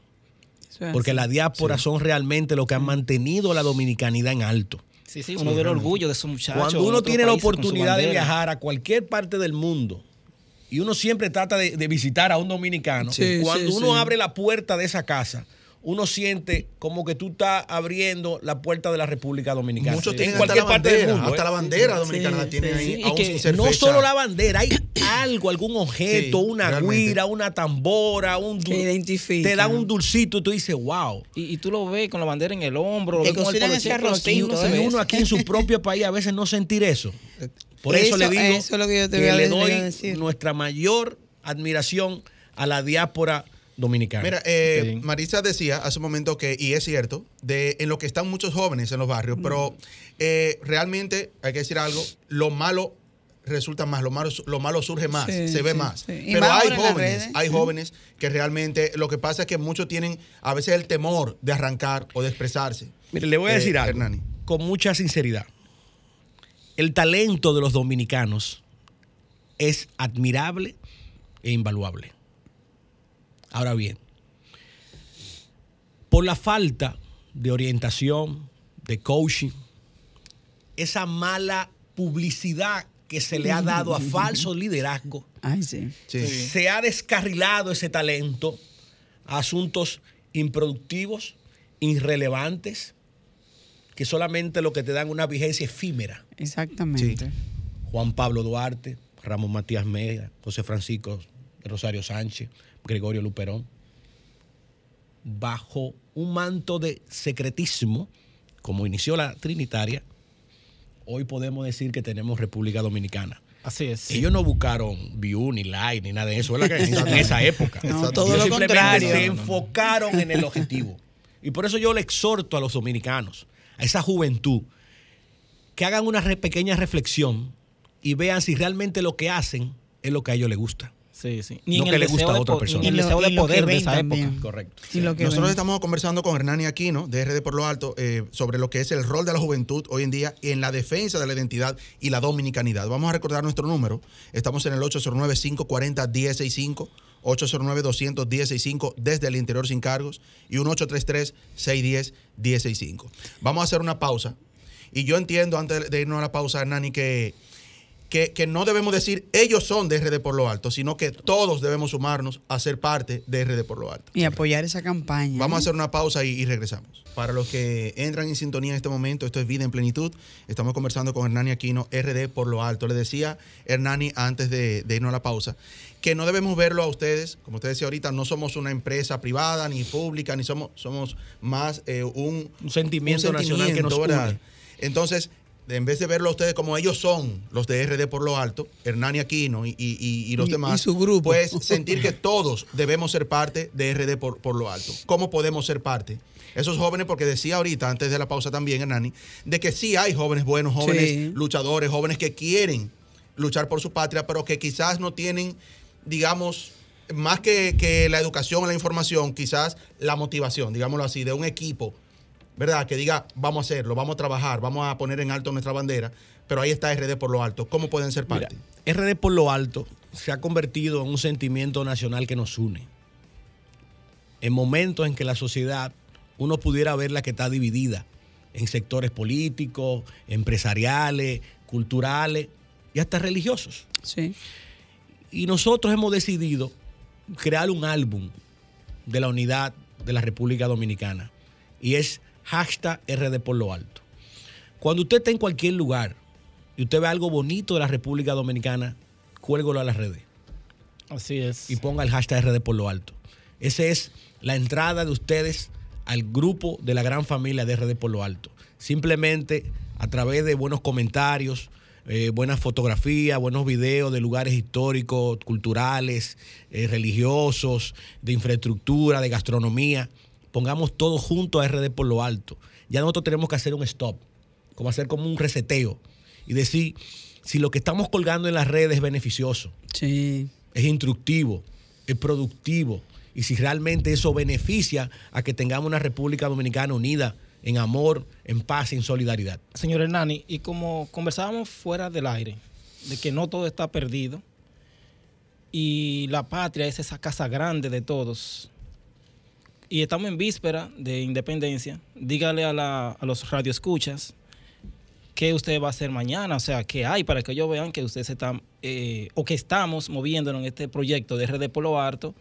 Es Porque la diáspora son realmente los que han mantenido la dominicanidad en alto. Sí, sí, uno ve el orgullo de esos muchachos. Cuando uno tiene la oportunidad de viajar a cualquier parte del mundo y uno siempre trata de, de visitar a un dominicano, Sí, cuando sí, uno sí. abre la puerta de esa casa, uno siente como que tú estás abriendo la puerta de la República Dominicana. Muchos En tienen hasta cualquier la parte del bandera, mundo, hasta ¿eh? la bandera dominicana la Sí, tienen sí, ahí, Y aún que sin no fecha. solo la bandera, hay algo, algún objeto, Sí, una realmente. guira, una tambora, un Que dul- identifica. Te dan un dulcito y tú dices, wow. Y, y tú lo ves con la bandera en el hombro, lo Que ves con el aquí arrocito, no se ve uno aquí en su propio país a veces no sentir eso. Por eso, Eso- le digo eso es lo que yo te voy a le doy decir. nuestra mayor admiración a la diáspora dominicana. Mira, eh. Marisa decía hace un momento que, y es cierto, de en lo que están muchos jóvenes en los barrios, pero eh, realmente hay que decir algo, lo malo resulta más, lo malo, lo malo surge más, Sí, se ve sí, más. sí. Pero más hay jóvenes, hay jóvenes que realmente lo que pasa es que muchos tienen a veces el temor de arrancar o de expresarse. Mire, le voy a Eh, decir algo Hernani. con mucha sinceridad. El talento de los dominicanos es admirable e invaluable. Ahora bien, por la falta de orientación, de coaching, esa mala publicidad que se le ha dado a falso liderazgo, Ay, sí. Sí. se ha descarrilado ese talento a asuntos improductivos, irrelevantes, que solamente lo que te dan una vigencia efímera. Exactamente. Juan Pablo Duarte, Ramón Matías Mega, José Francisco Rosario Sánchez, Gregorio Luperón, bajo un manto de secretismo, como inició la Trinitaria, hoy podemos decir que tenemos República Dominicana. Así es. Ellos no buscaron view ni like ni nada de eso, ¿verdad? Que en esa época. No, todo Ellos lo simplemente contrario. se enfocaron en el objetivo. Y por eso yo le exhorto a los dominicanos, a esa juventud, que hagan una re- pequeña reflexión y vean si realmente lo que hacen es lo que a ellos les gusta. Sí, sí. No que le gusta a otra persona. Ni el deseo de poder de esa también. época. Correcto. Y lo que Nosotros ven. estamos conversando con Hernani Aquino, de RD por lo Alto, eh, sobre lo que es el rol de la juventud hoy en día en la defensa de la identidad y la dominicanidad. Vamos a recordar nuestro número. Estamos en el 809-540-1065, 809-210-65 desde el interior sin cargos y un 833-610-1065. Vamos a hacer una pausa. Y yo entiendo, antes de irnos a la pausa, Hernani, que que, que no debemos decir ellos son de RD por lo alto, sino que todos debemos sumarnos a ser parte de RD por lo alto. Y apoyar esa campaña. Vamos a ¿eh? hacer una pausa y, y regresamos. Para los que entran en sintonía en este momento, esto es Vida en Plenitud. Estamos conversando con Hernani Aquino, RD por lo alto. Le decía Hernani antes de, de irnos a la pausa que no debemos verlo a ustedes, como usted decía ahorita, no somos una empresa privada ni pública, ni somos, somos más eh, un, Un sentimiento nacional que nos. Entonces, en vez de verlo a ustedes como ellos son, los de RD por lo alto, Hernani Aquino y, y- los Y- demás, su grupo. pues sentir que todos debemos ser parte de RD por, por lo alto. ¿Cómo podemos ser parte? Esos jóvenes, porque decía ahorita, antes de la pausa también, Hernani, de que sí hay jóvenes buenos, jóvenes Sí. luchadores, jóvenes que quieren luchar por su patria, pero que quizás no tienen, digamos, más que, que la educación o la información, quizás la motivación, digámoslo así, de un equipo, ¿verdad? Que diga, vamos a hacerlo, vamos a trabajar, vamos a poner en alto nuestra bandera, pero ahí está RD por lo alto. ¿Cómo pueden ser Mira, parte? RD por lo alto se ha convertido en un sentimiento nacional que nos une. En momentos en que la sociedad uno pudiera verla que está dividida en sectores políticos, empresariales, culturales y hasta religiosos. Sí. Y nosotros hemos decidido crear un álbum de la unidad de la República Dominicana. Y es hashtag RD por lo alto. Cuando usted está en cualquier lugar y usted ve algo bonito de la República Dominicana, cuélgalo a las redes Así es. y ponga el hashtag RD por lo alto. Esa es la entrada de ustedes al grupo de la gran familia de RD por lo alto. Simplemente a través de buenos comentarios, eh, buenas fotografías, buenos videos de lugares históricos, culturales, eh, religiosos, de infraestructura, de gastronomía. Pongamos todo junto a RD por lo alto. Ya nosotros tenemos que hacer un stop, como hacer como un reseteo y decir si lo que estamos colgando en las redes es beneficioso Sí. es instructivo, es productivo y si realmente eso beneficia a que tengamos una República Dominicana unida en amor, en paz y en solidaridad. Señor Hernani, y como conversábamos fuera del aire, de que no todo está perdido y la patria es esa casa grande de todos, y estamos en víspera de independencia, dígale a, los radioescuchas qué usted va a hacer mañana, o sea, qué hay para que ellos vean que usted se está, eh, o que estamos moviéndonos en este proyecto de RD Polo Harto,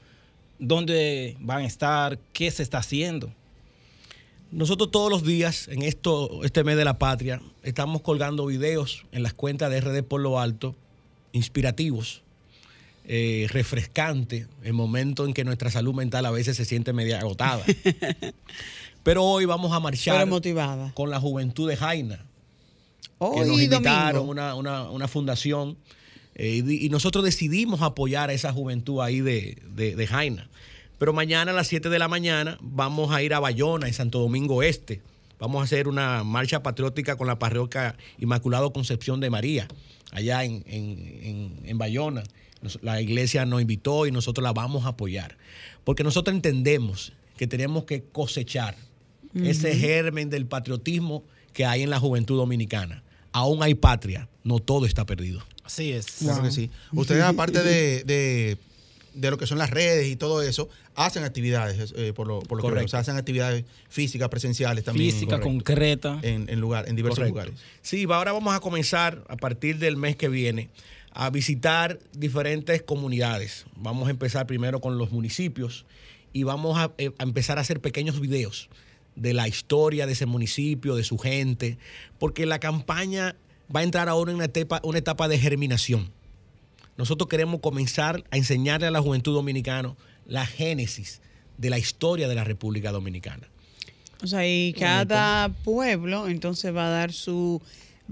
dónde van a estar, qué se está haciendo. Nosotros todos los días, en esto, este mes de la patria, estamos colgando videos en las cuentas de RD por lo alto, inspirativos, eh, refrescantes, en momentos en que nuestra salud mental a veces se siente media agotada. Pero hoy vamos a marchar motivada. con la juventud de Jaina. que Hoy nos invitaron, una, una- una fundación, eh, y, nosotros decidimos apoyar a esa juventud ahí de, de, de Jaina. Pero mañana a las 7 de la mañana vamos a ir a Bayona, en Santo Domingo Este. Vamos a hacer una marcha patriótica con la parroquia Inmaculado Concepción de María, allá en, en, en- en Bayona. La iglesia nos invitó y nosotros la vamos a apoyar. Porque nosotros entendemos que tenemos que cosechar ese germen del patriotismo que hay en la juventud dominicana. Aún hay patria, no todo está perdido. Así es. Claro que sí. Ustedes, aparte de, de, de lo que son las redes y todo eso, hacen actividades, eh, por lo, por lo que veo. Correcto. O sea, hacen actividades físicas, presenciales también. Física, Correcto. concreta. En, en, lugar, en diversos Correcto. lugares. Sí, va- ahora vamos a comenzar a partir del mes que viene a visitar diferentes comunidades. Vamos a empezar primero con los municipios y vamos a, eh, a empezar a hacer pequeños videos de la historia de ese municipio, de su gente, porque la campaña va a entrar ahora en una etapa, una etapa de germinación. Nosotros queremos comenzar a enseñarle a la juventud dominicana la génesis de la historia de la República Dominicana. O sea, y cada pueblo entonces va a dar su,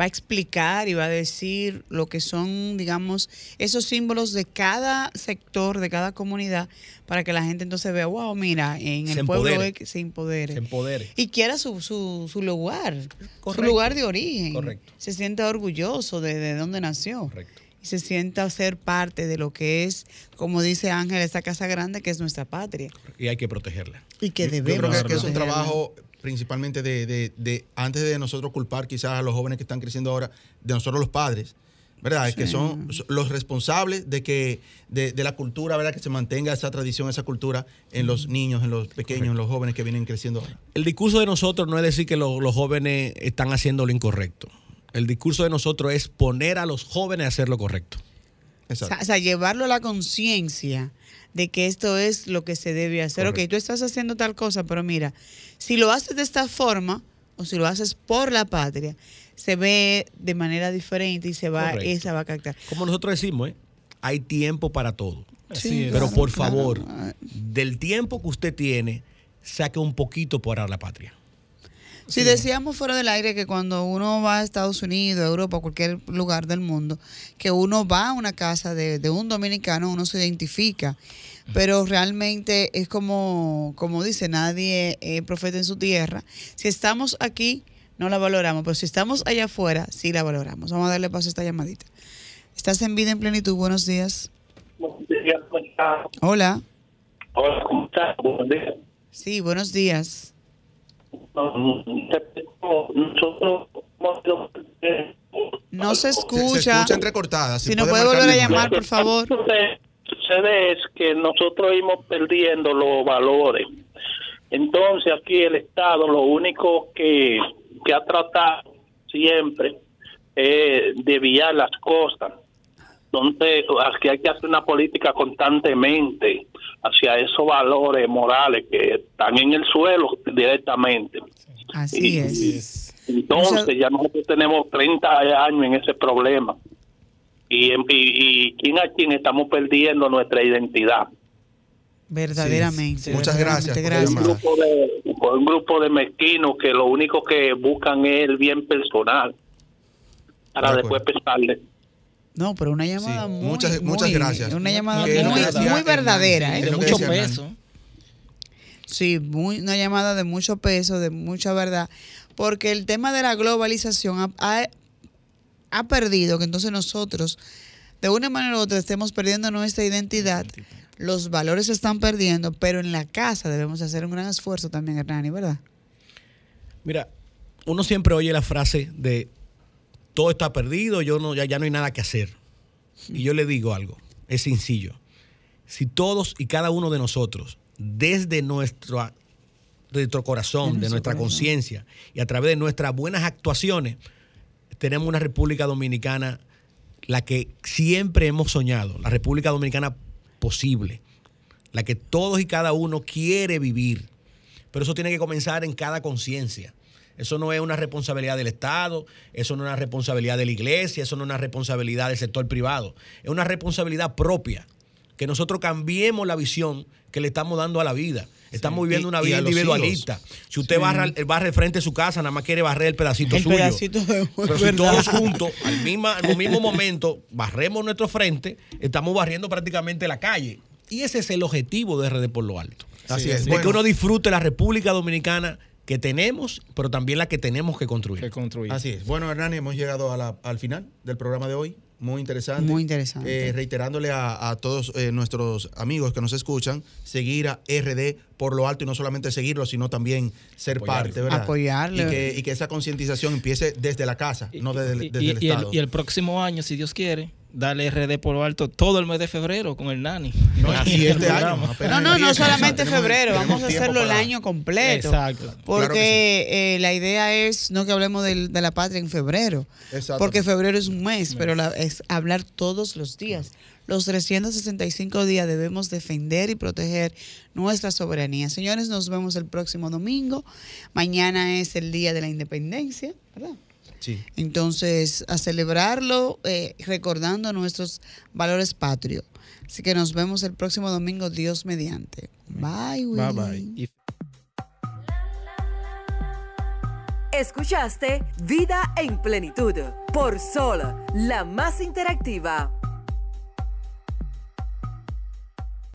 va a explicar y va a decir lo que son, digamos, esos símbolos de cada sector, de cada comunidad, para que la gente entonces vea, wow, mira, en Se el pueblo empodere. es que se empodere. Se empodere. Y quiera su, su, su lugar, su lugar de origen. Correcto. Se sienta orgulloso de, de dónde nació. Correcto. Y se sienta ser parte de lo que es, como dice Ángel, esta casa grande que es nuestra patria. Y hay que protegerla. Y que debemos Yo creo que, es un protegerla. trabajo principalmente de, de- de- antes de nosotros culpar quizás a los jóvenes que están creciendo ahora, de nosotros los padres, ¿verdad? Es que son los responsables de que de, de la cultura, ¿verdad? Que se mantenga esa tradición, esa cultura en los niños, en los pequeños, en los jóvenes que vienen creciendo ahora. El discurso de nosotros no es decir que lo- los jóvenes están haciendo lo incorrecto. El discurso de nosotros es poner a los jóvenes a hacer lo correcto. O sea, o sea, llevarlo a la conciencia de que esto es lo que se debe hacer. Ok, tú estás haciendo tal cosa, pero mira, si lo haces de esta forma o si lo haces por la patria, se ve de manera diferente y se va, Correcto. esa va a captar. Como nosotros decimos, ¿eh? hay tiempo para todo. Sí, Pero claro, por claro. favor, del tiempo que usted tiene, saque un poquito para la patria. Si decíamos fuera del aire que cuando uno va a Estados Unidos, Europa, cualquier lugar del mundo, que uno va a una casa de, de un dominicano, uno se identifica. Pero realmente es como, como dice, nadie es profeta en su tierra. Si estamos aquí, no la valoramos, pero si estamos allá afuera, sí la valoramos. Vamos a darle paso a esta llamadita. Estás en vida en plenitud, buenos días. Buenos días, ¿cómo está? Hola. Hola, ¿cómo está? Buenos días. Sí, buenos días. Nosotros No se escucha. se escucha entrecortada. Si nos puede volver a llamar, por favor. Sucede, sucede es que nosotros íbamos perdiendo los valores. Entonces aquí el Estado lo único que, que ha tratado siempre es desviar las cosas. Entonces aquí hay que hacer una política constantemente hacia esos valores morales que están en el suelo directamente. Así es. Entonces, ya nosotros tenemos 30 años en ese problema. Y, y, y quien a quien estamos perdiendo nuestra identidad. Verdaderamente. Sí. Muchas gracias por. Un grupo, de, por un grupo de mezquinos que lo único que buscan es el bien personal para De después pesarle. No, pero una llamada Sí, muy, muchas- muchas muy- gracias. Una llamada muy, verdadera, ¿eh? de mucho Hernán. peso. Sí, muy, una llamada de mucho peso, de mucha verdad, porque el tema de la globalización ha, ha- ha perdido que entonces nosotros, de una manera u otra, estemos perdiendo nuestra identidad, los valores se están perdiendo, pero en la casa debemos hacer un gran esfuerzo también, Hernani, ¿verdad? Mira, uno siempre oye la frase de todo está perdido, yo no, ya, ya no hay nada que hacer. Y yo le digo algo, es sencillo. Si todos y cada uno de nosotros, desde nuestro, de nuestro corazón, de, nuestra conciencia y a través de nuestras buenas actuaciones, tenemos una República Dominicana, la que siempre hemos soñado, la República Dominicana posible, la que todos y cada uno quiere vivir. Pero eso tiene que comenzar en cada conciencia. Eso no es una responsabilidad del Estado, eso no es una responsabilidad de la iglesia, eso no es una responsabilidad del sector privado. Es una responsabilidad propia. Que nosotros cambiemos la visión que le estamos dando a la vida. Estamos viviendo una vida individualista. Si usted barra, barre frente a su casa, nada más quiere barrer el pedacito El suyo. pedacito de Pero si todos juntos, al misma, al mismo momento, barremos nuestro frente, estamos barriendo prácticamente la calle. Y ese es el objetivo de RD por lo alto. Así Sí, es. sí. De Bueno, que uno disfrute la República Dominicana que tenemos, pero también la que tenemos que construir. que construir. Así es. Bueno, Hernán, hemos llegado a la- al final del programa de hoy. Muy interesante. Muy interesante. Eh, reiterándole a, a todos eh, nuestros amigos que nos escuchan, seguir a RD por lo alto y no solamente seguirlo, sino también ser Apoyarlo. parte, ¿verdad? Apoyarle. Y que, y que esa concientización empiece desde la casa, no desde, el- Y- desde y, el y el, Estado. y el próximo año, si Dios quiere, darle RD por lo alto todo el mes de febrero con el Nani. No, y este año, No, no, no solamente febrero, vamos a hacerlo el año completo. Exacto. Porque Claro eh, la idea es no que hablemos de la patria en febrero, Exacto. porque febrero es un mes, pero la- es hablar todos los días. Los 365 días debemos defender y proteger nuestra soberanía. Señores, nos vemos el próximo domingo. Mañana es el Día de la Independencia, ¿verdad? Sí. Entonces, a celebrarlo eh, recordando nuestros valores patrios. Así que nos vemos el próximo domingo, Dios mediante. Bye, Willy. Bye, bye. Escuchaste Vida en Plenitud por Sol, la más interactiva.